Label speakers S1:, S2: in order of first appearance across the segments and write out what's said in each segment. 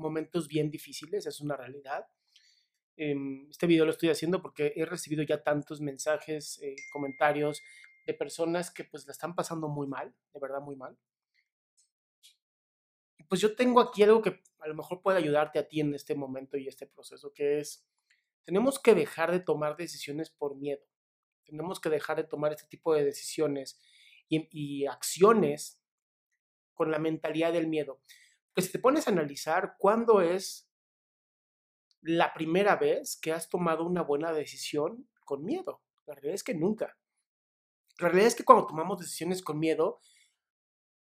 S1: momentos bien difíciles, es una realidad. Em, Este video lo estoy haciendo porque he recibido ya tantos mensajes, eh, comentarios de personas que pues la están pasando muy mal, de verdad muy mal. Pues yo tengo aquí algo que a lo mejor puede ayudarte a ti en este momento y este proceso, que es, tenemos que dejar de tomar decisiones por miedo. Tenemos que dejar de tomar este tipo de decisiones y acciones con la mentalidad del miedo. Porque si te pones a analizar cuándo es la primera vez que has tomado una buena decisión con miedo. La realidad es que nunca. La realidad es que cuando tomamos decisiones con miedo,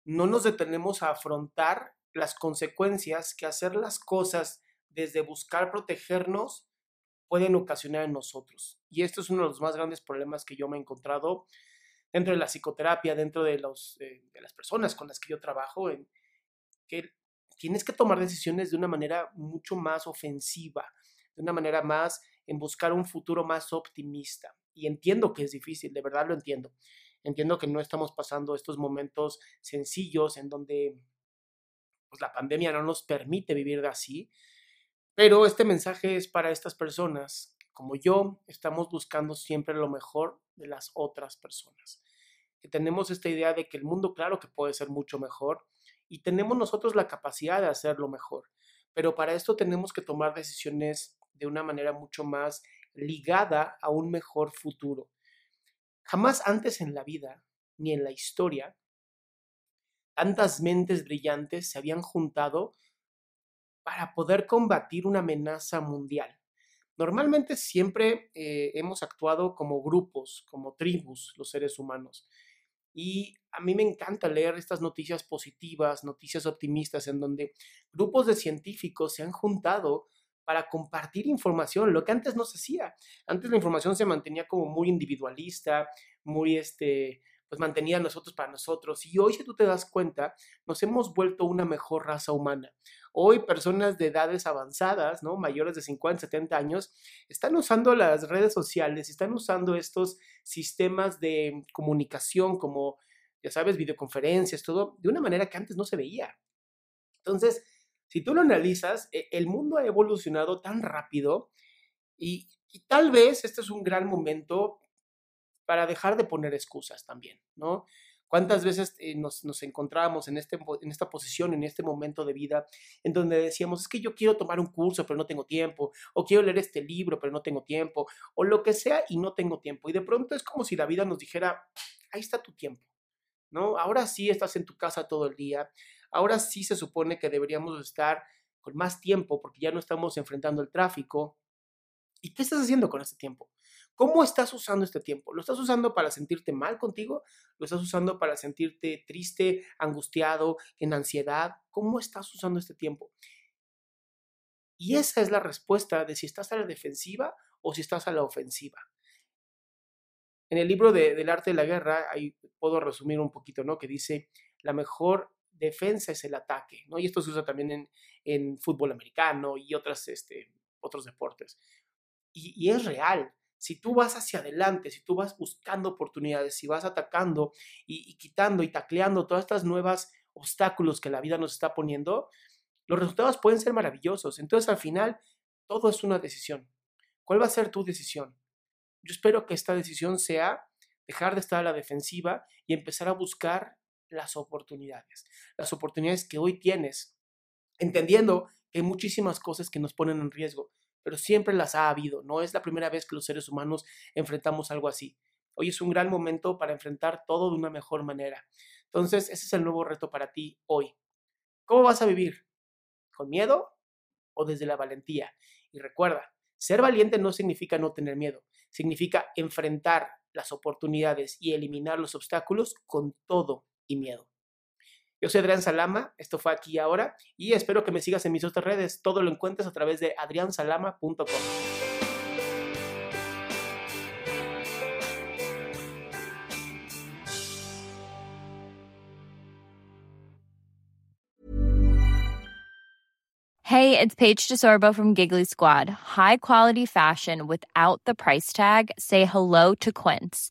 S1: no nos detenemos a afrontar las consecuencias que hacer las cosas desde buscar protegernos pueden ocasionar en nosotros. Y esto es uno de los más grandes problemas que yo me he encontrado dentro de la psicoterapia, dentro de, los, eh, de las personas con las que yo trabajo, en que tienes que tomar decisiones de una manera mucho más ofensiva, de una manera más en buscar un futuro más optimista. Y entiendo que es difícil, de verdad lo entiendo. Entiendo que no estamos pasando estos momentos sencillos en donde pues, la pandemia no nos permite vivir así, pero este mensaje es para estas personas que, como yo, estamos buscando siempre lo mejor de las otras personas. Que tenemos esta idea de que el mundo, claro que puede ser mucho mejor, y tenemos nosotros la capacidad de hacerlo mejor. Pero para esto tenemos que tomar decisiones de una manera mucho más ligada a un mejor futuro. Jamás antes en la vida, ni en la historia, tantas mentes brillantes se habían juntado para poder combatir una amenaza mundial. Normalmente siempre eh, hemos actuado como grupos, como tribus, los seres humanos. Y a mí me encanta leer estas noticias positivas, noticias optimistas, en donde grupos de científicos se han juntado para compartir información, lo que antes no se hacía. Antes la información se mantenía como muy individualista, muy este, pues mantenía nosotros para nosotros. Y hoy, si tú te das cuenta, nos hemos vuelto una mejor raza humana. Hoy personas de edades avanzadas, ¿no? mayores de 50, 70 años, están usando las redes sociales, están usando estos sistemas de comunicación como, ya sabes, videoconferencias, todo, de una manera que antes no se veía. Entonces, si tú lo analizas, e, el mundo ha evolucionado tan rápido y, y tal vez este es un gran momento para dejar de poner excusas también, ¿no? ¿Cuántas veces eh, nos, nos encontrábamos en, este, en esta posición, en este momento de vida, en donde decíamos, es que yo quiero tomar un curso, pero no tengo tiempo, o quiero leer este libro, pero no tengo tiempo, o lo que sea y no tengo tiempo? Y de pronto es como si la vida nos dijera, ahí está tu tiempo, ¿no? Ahora sí estás en tu casa todo el día, ahora sí se supone que deberíamos estar con más tiempo porque ya no estamos enfrentando el tráfico. ¿Y qué estás haciendo con ese tiempo? ¿Cómo estás usando este tiempo? ¿Lo estás usando para sentirte mal contigo? ¿Lo estás usando para sentirte triste, angustiado, en ansiedad? ¿Cómo estás usando este tiempo? Y esa es la respuesta de si estás a la defensiva o si estás a la ofensiva. En el libro de, del arte de la guerra, ahí puedo resumir un poquito, ¿no? Que dice, la mejor defensa es el ataque, ¿no? Y esto se usa también en, en fútbol americano y otras, este, otros deportes. Y, y es real si tú vas hacia adelante, si tú vas buscando oportunidades, si vas atacando y, quitando y tacleando todas estas nuevas obstáculos que la vida nos está poniendo, los resultados pueden ser maravillosos. Entonces, al final, todo es una decisión. ¿Cuál va a ser tu decisión? Yo espero que esta decisión sea dejar de estar a la defensiva y empezar a buscar las oportunidades. Las oportunidades que hoy tienes, entendiendo que hay muchísimas cosas que nos ponen en riesgo, pero siempre las ha habido. No es la primera vez que los seres humanos enfrentamos algo así. Hoy es un gran momento para enfrentar todo de una mejor manera. Entonces, ese es el nuevo reto para ti hoy. ¿Cómo vas a vivir? ¿Con miedo o desde la valentía? Y recuerda, ser valiente no significa no tener miedo, significa enfrentar las oportunidades y eliminar los obstáculos con todo y miedo. Yo soy Adrián Salama, esto fue aquí y ahora, y espero que me sigas en mis otras redes. Todo lo encuentras a través de adriansalama.com.
S2: Hey, it's Paige DeSorbo from Giggly Squad. High quality fashion without the price tag. Say hello to Quince.